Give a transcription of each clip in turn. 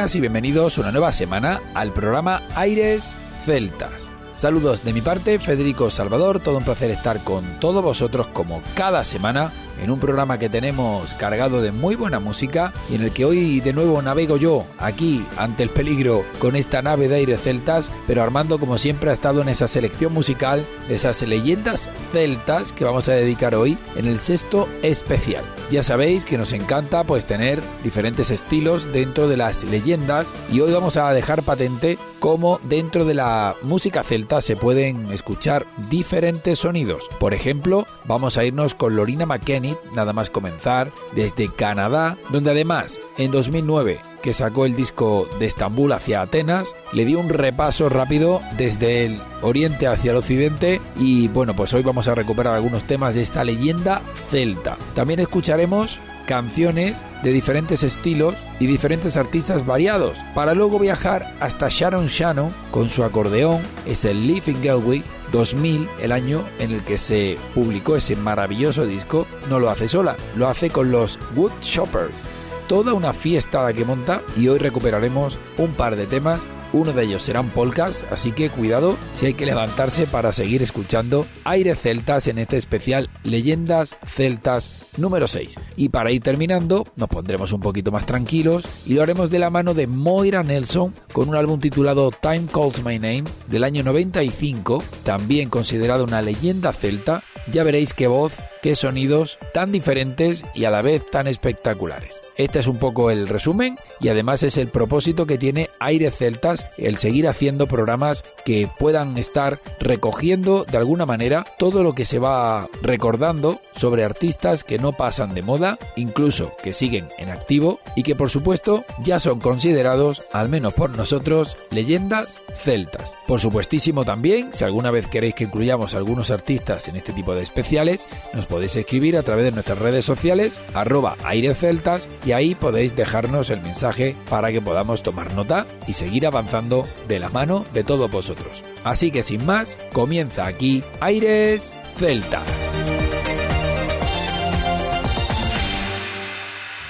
Y bienvenidos una nueva semana al programa Aires Celtas. Saludos de mi parte, Federico Salvador, todo un placer estar con todos vosotros como cada semana en un programa que tenemos cargado de muy buena música y en el que hoy de nuevo navego yo aquí ante el peligro con esta nave de aire celtas, pero Armando como siempre ha estado en esa selección musical de esas leyendas celtas que vamos a dedicar hoy en el sexto especial. Ya sabéis que nos encanta pues tener diferentes estilos dentro de las leyendas y hoy vamos a dejar patente cómo dentro de la música celta se pueden escuchar diferentes sonidos. Por ejemplo, vamos a irnos con Lorina McKenny nada más comenzar, desde Canadá, donde además en 2009 que sacó el disco de Estambul hacia Atenas, le dio un repaso rápido desde el oriente hacia el occidente y bueno, pues hoy vamos a recuperar algunos temas de esta leyenda celta. También escucharemos canciones de diferentes estilos y diferentes artistas variados, para luego viajar hasta Sharon Shannon con su acordeón, es el Live in Galway 2000, el año en el que se publicó ese maravilloso disco, no lo hace sola, lo hace con los Wood Shoppers. Toda una fiesta la que monta y hoy recuperaremos un par de temas uno de ellos serán polcas, así que cuidado si hay que levantarse para seguir escuchando Aire Celtas en este especial Leyendas Celtas número 6. Y para ir terminando, nos pondremos un poquito más tranquilos y lo haremos de la mano de Moira Nelson con un álbum titulado Time Calls My Name del año 95, también considerado una leyenda celta. Ya veréis qué voz, qué sonidos tan diferentes y a la vez tan espectaculares. Este es un poco el resumen y además es el propósito que tiene Aire Celtas, el seguir haciendo programas que puedan estar recogiendo de alguna manera todo lo que se va recordando sobre artistas que no pasan de moda, incluso que siguen en activo y que por supuesto ya son considerados, al menos por nosotros, leyendas celtas. Por supuestísimo también, si alguna vez queréis que incluyamos algunos artistas en este tipo de especiales, nos podéis escribir a través de nuestras redes sociales, arroba aireceltas, y ahí podéis dejarnos el mensaje para que podamos tomar nota y seguir avanzando de la mano de todos vosotros. Así que sin más, comienza aquí Aires Celtas.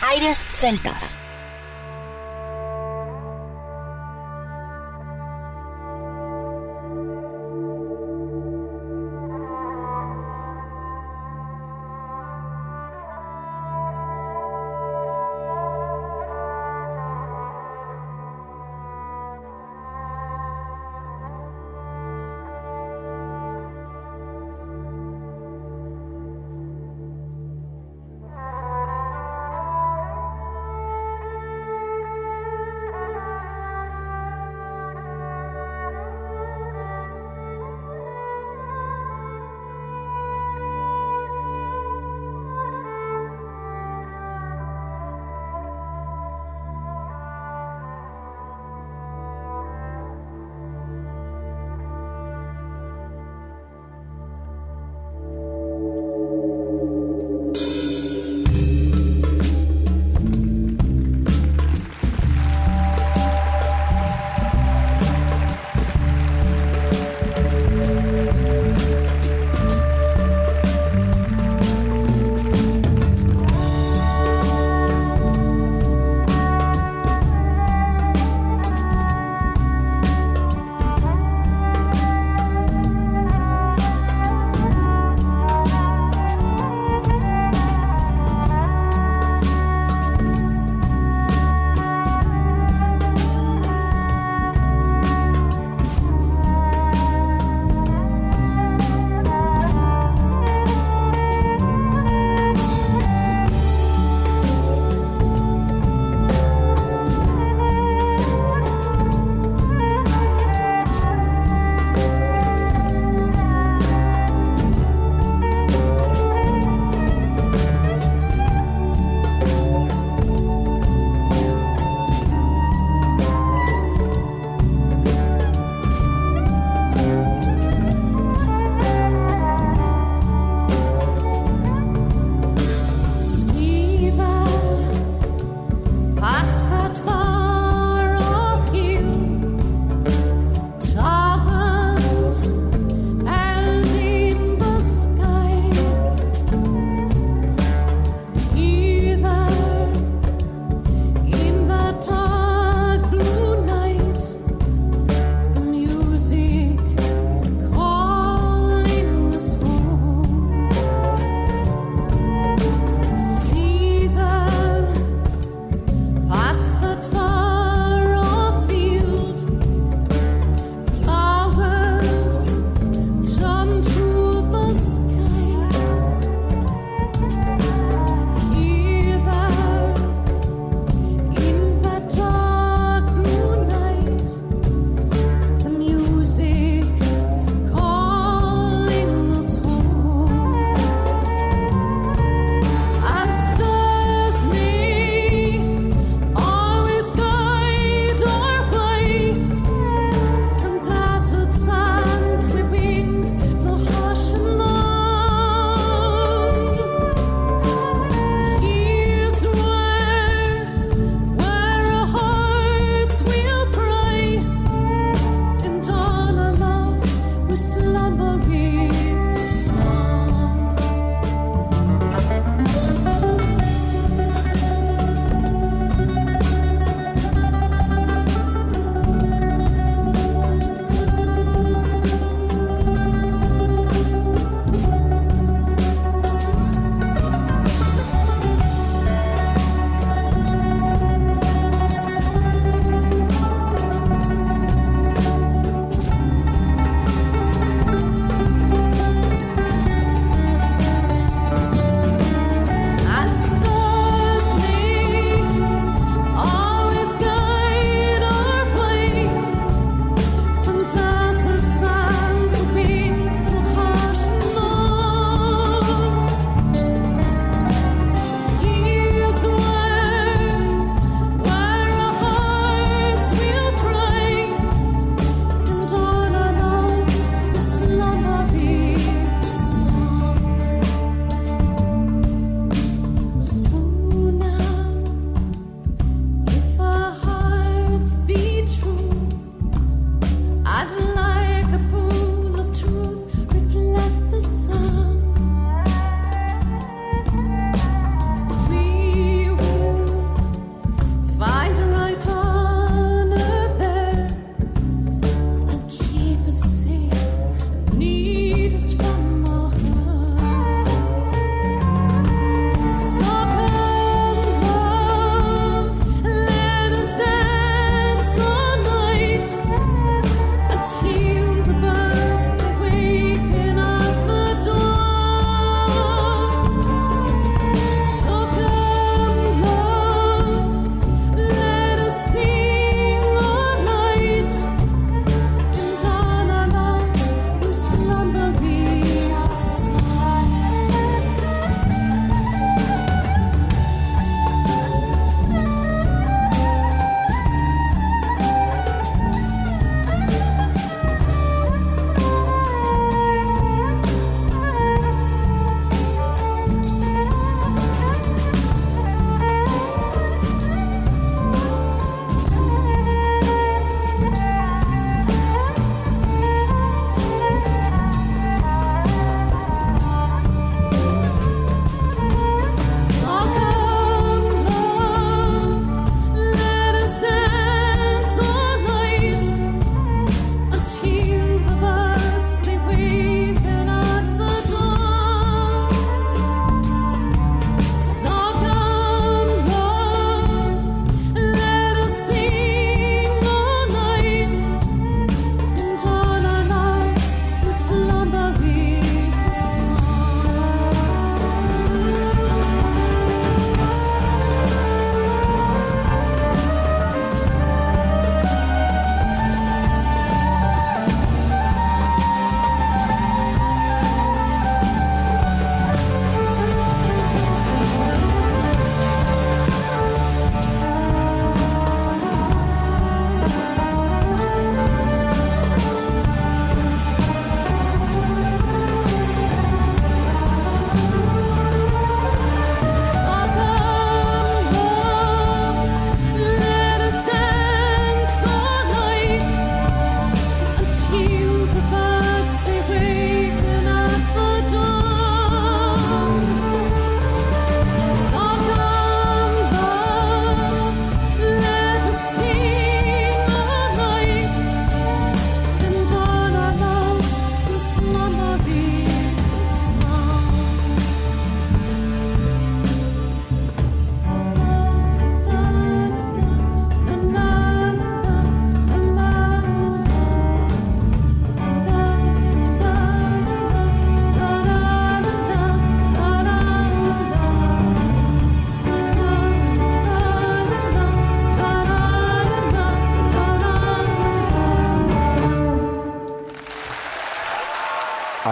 Aires Celtas.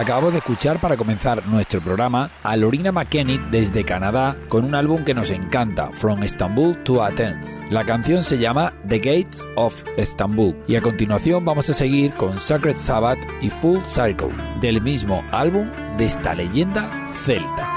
Acabamos de escuchar para comenzar nuestro programa a Lorina McKennitt desde Canadá con un álbum que nos encanta, From Istanbul to Athens. La canción se llama The Gates of Istanbul y a continuación vamos a seguir con Sacred Sabbath y Full Circle del mismo álbum de esta leyenda celta.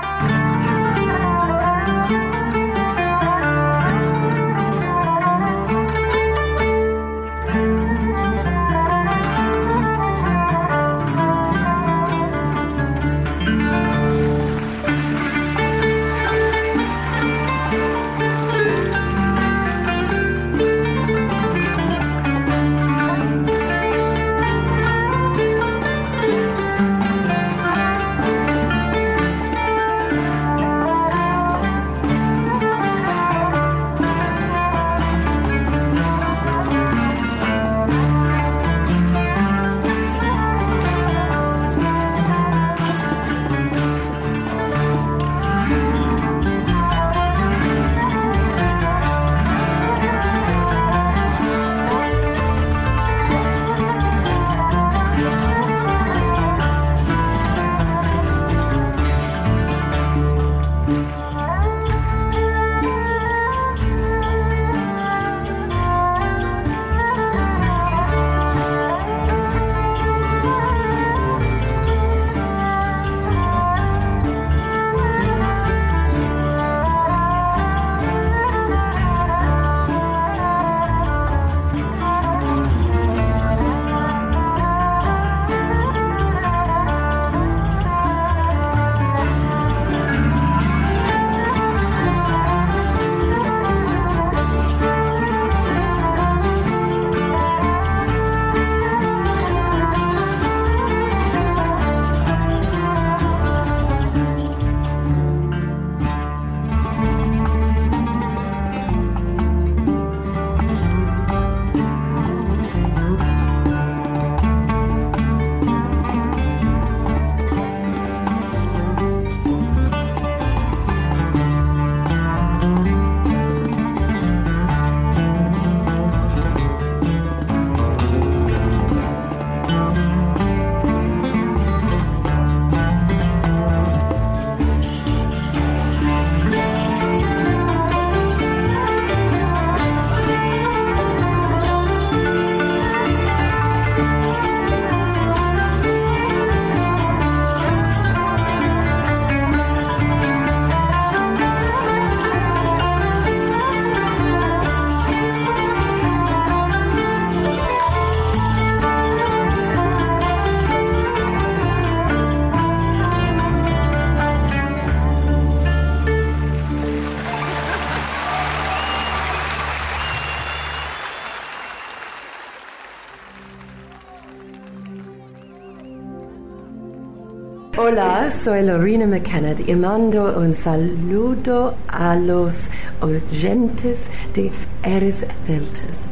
Hola, soy Lorena McKenna y mando un saludo a los oyentes de Eres Celtas.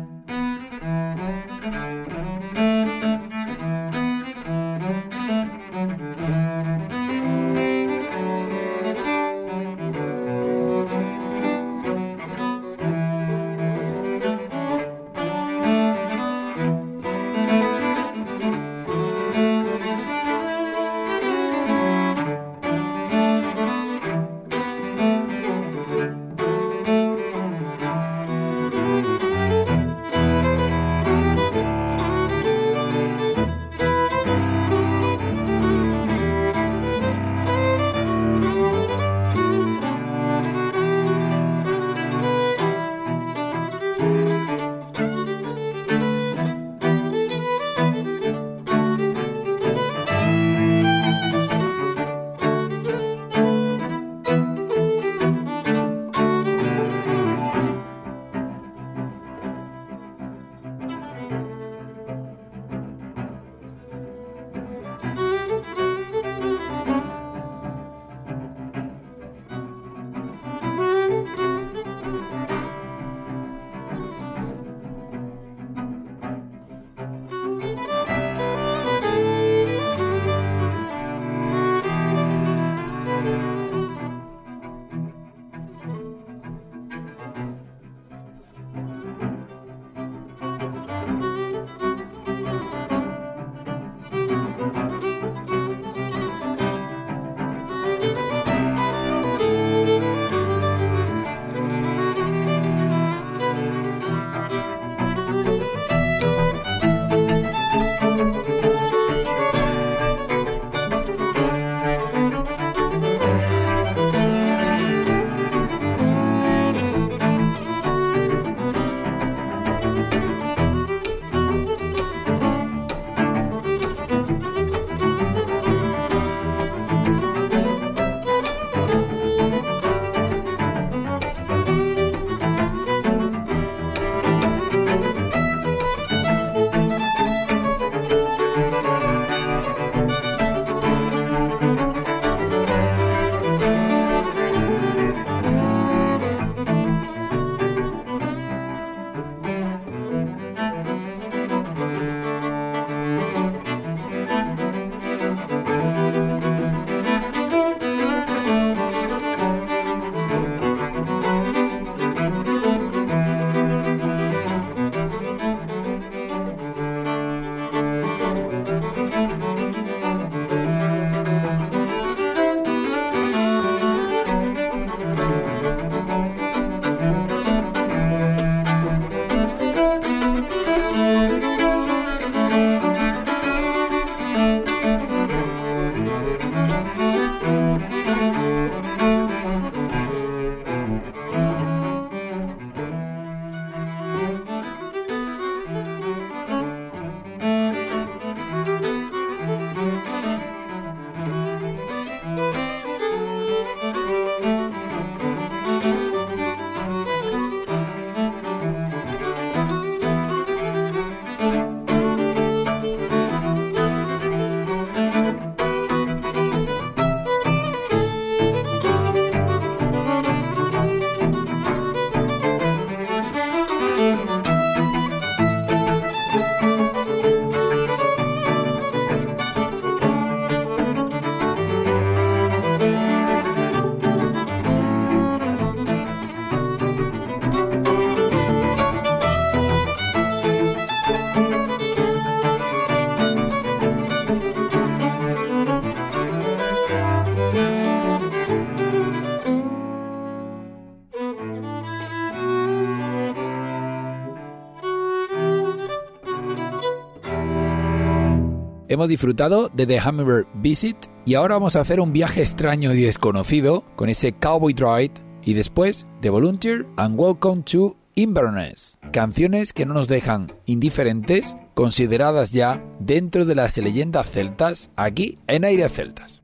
Hemos disfrutado de The Hummingbird Visit y ahora vamos a hacer un viaje extraño y desconocido con ese Cowboy Ride y después The Volunteer and Welcome to Inverness, canciones que no nos dejan indiferentes, consideradas ya dentro de las leyendas celtas aquí en Aire Celtas.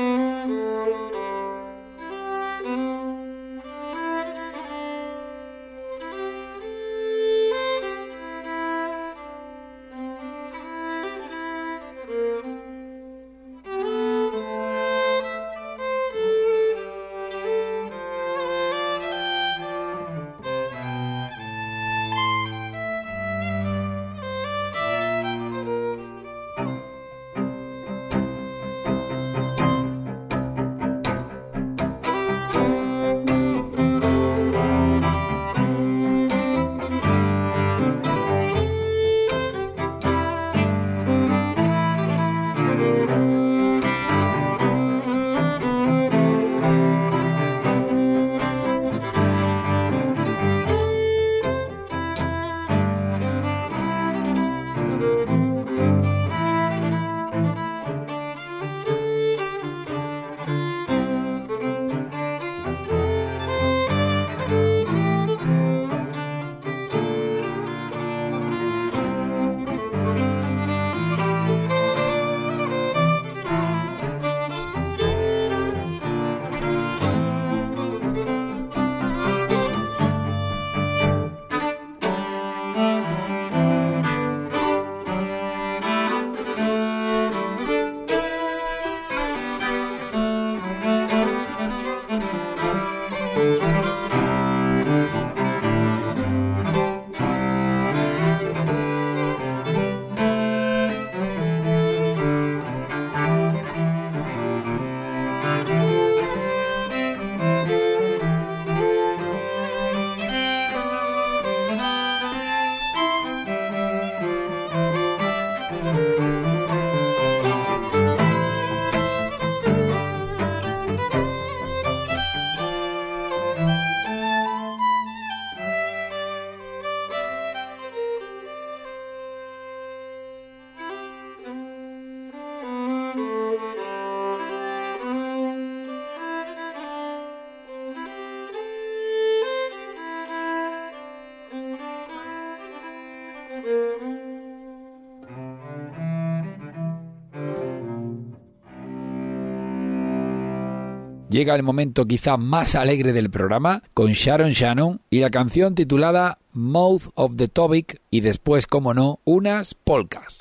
Llega el momento quizá más alegre del programa con Sharon Shannon y la canción titulada Mouth of the Topic y después, como no, unas polcas.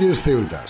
Aires Celtas.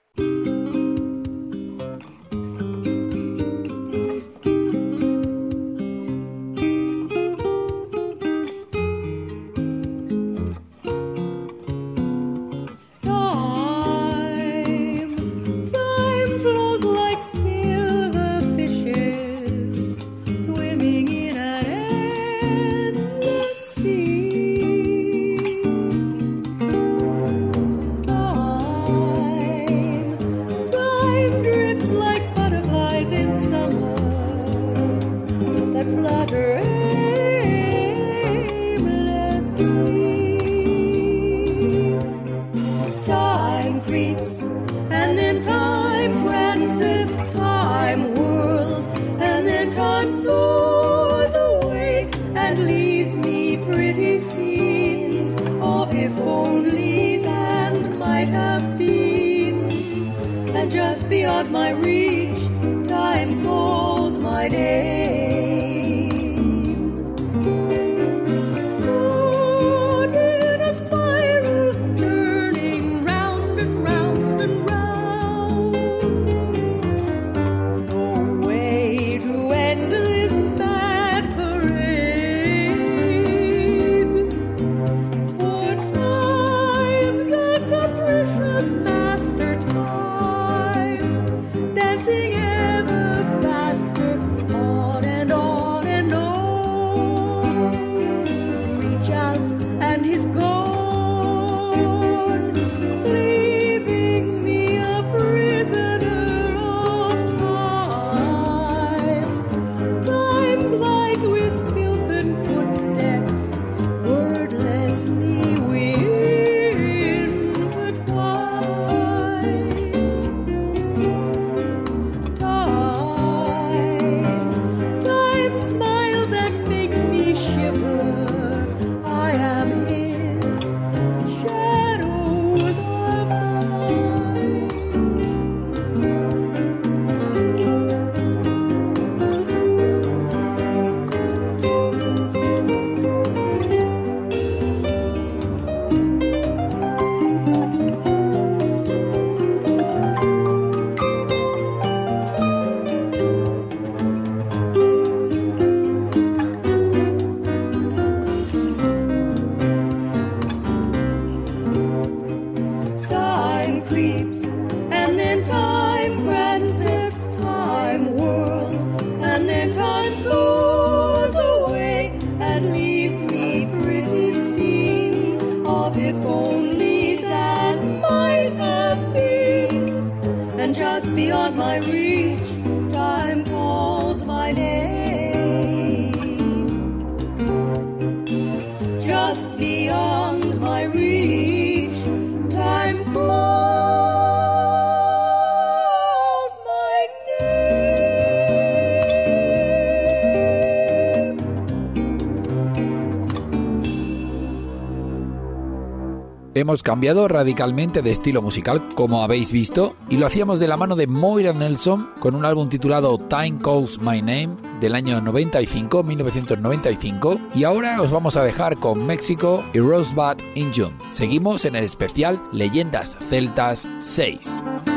Hemos cambiado radicalmente de estilo musical, como habéis visto, y lo hacíamos de la mano de Moira Nelson con un álbum titulado Time Calls My Name del año 95, 1995, y ahora os vamos a dejar con México y Rosebud in June. Seguimos en el especial Leyendas Celtas 6.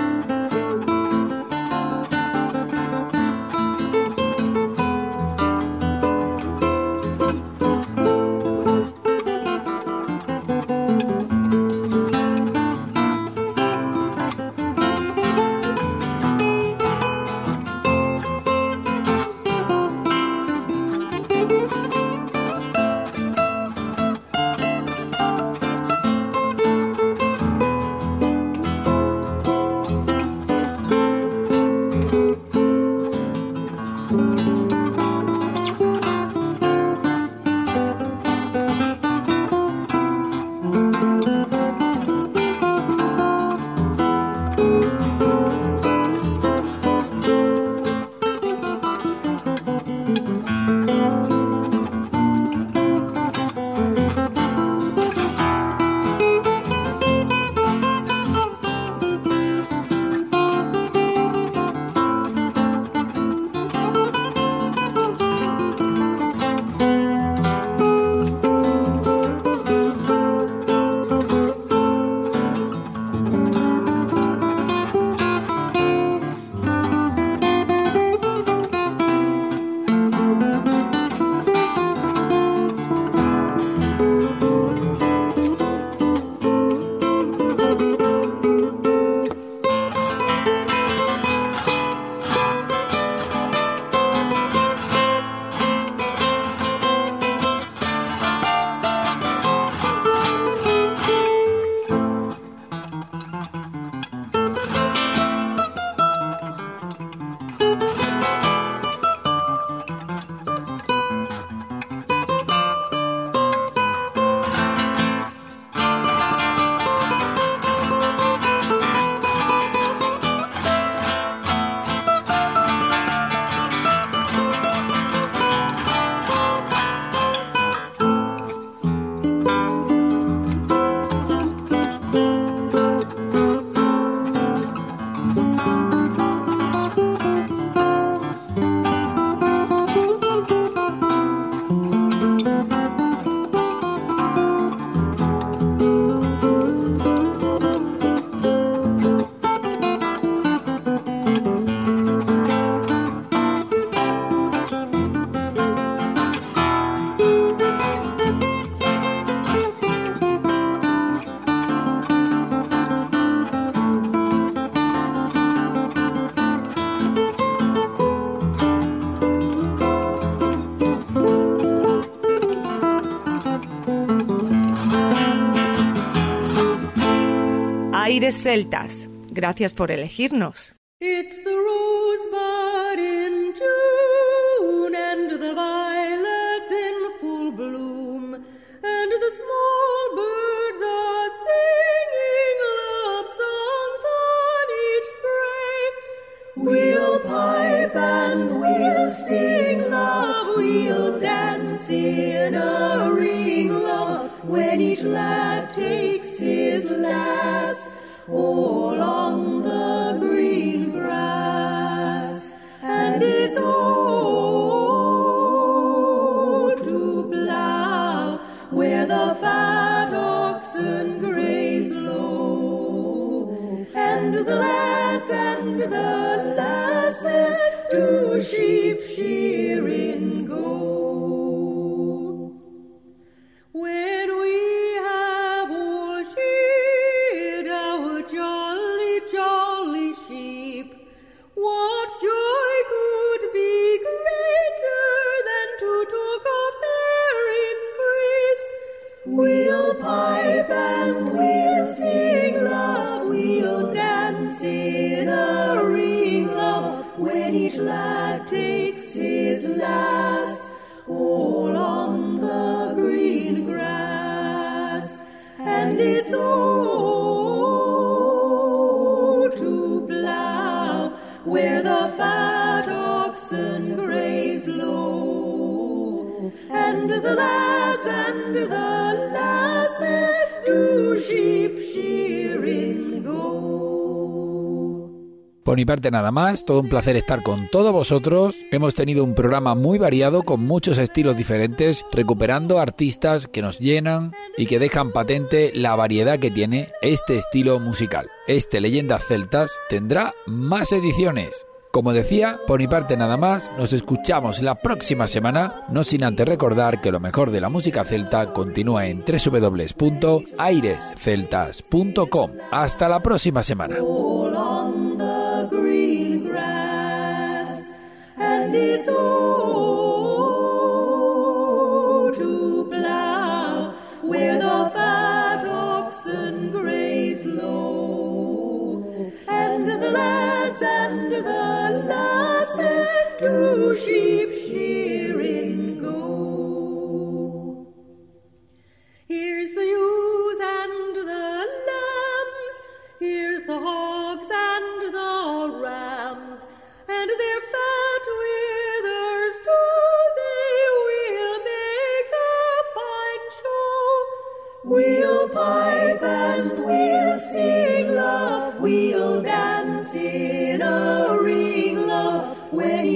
Celtas. Gracias por elegirnos. It's the rosebud in June and the violets in full bloom and the small birds are singing love songs on each spray. We'll pipe and we'll sing love, we'll dance in a ring love when each lad takes his lass all on the green grass, and it's all to plough where the fat oxen graze low, and the lads and the lasses do sheep shearing lass, all on the green grass, and it's all to plough where the fat oxen graze low, and the lads and the Por mi parte nada más, todo un placer estar con todos vosotros. Hemos tenido un programa muy variado con muchos estilos diferentes, recuperando artistas que nos llenan y que dejan patente la variedad que tiene este estilo musical. Este Leyendas Celtas tendrá más ediciones. Como decía, por mi parte nada más, nos escuchamos la próxima semana, no sin antes recordar que lo mejor de la música celta continúa en www.airesceltas.com. Hasta la próxima semana. It's to plow where the fat oxen graze low, and the lads and the lasses to sheep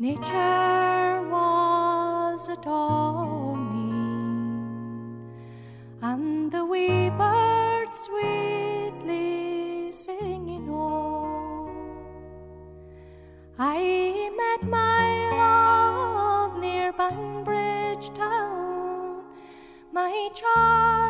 nature was adorning, and the wee birds sweetly singing oh. I met my love near Banbridge town, my charming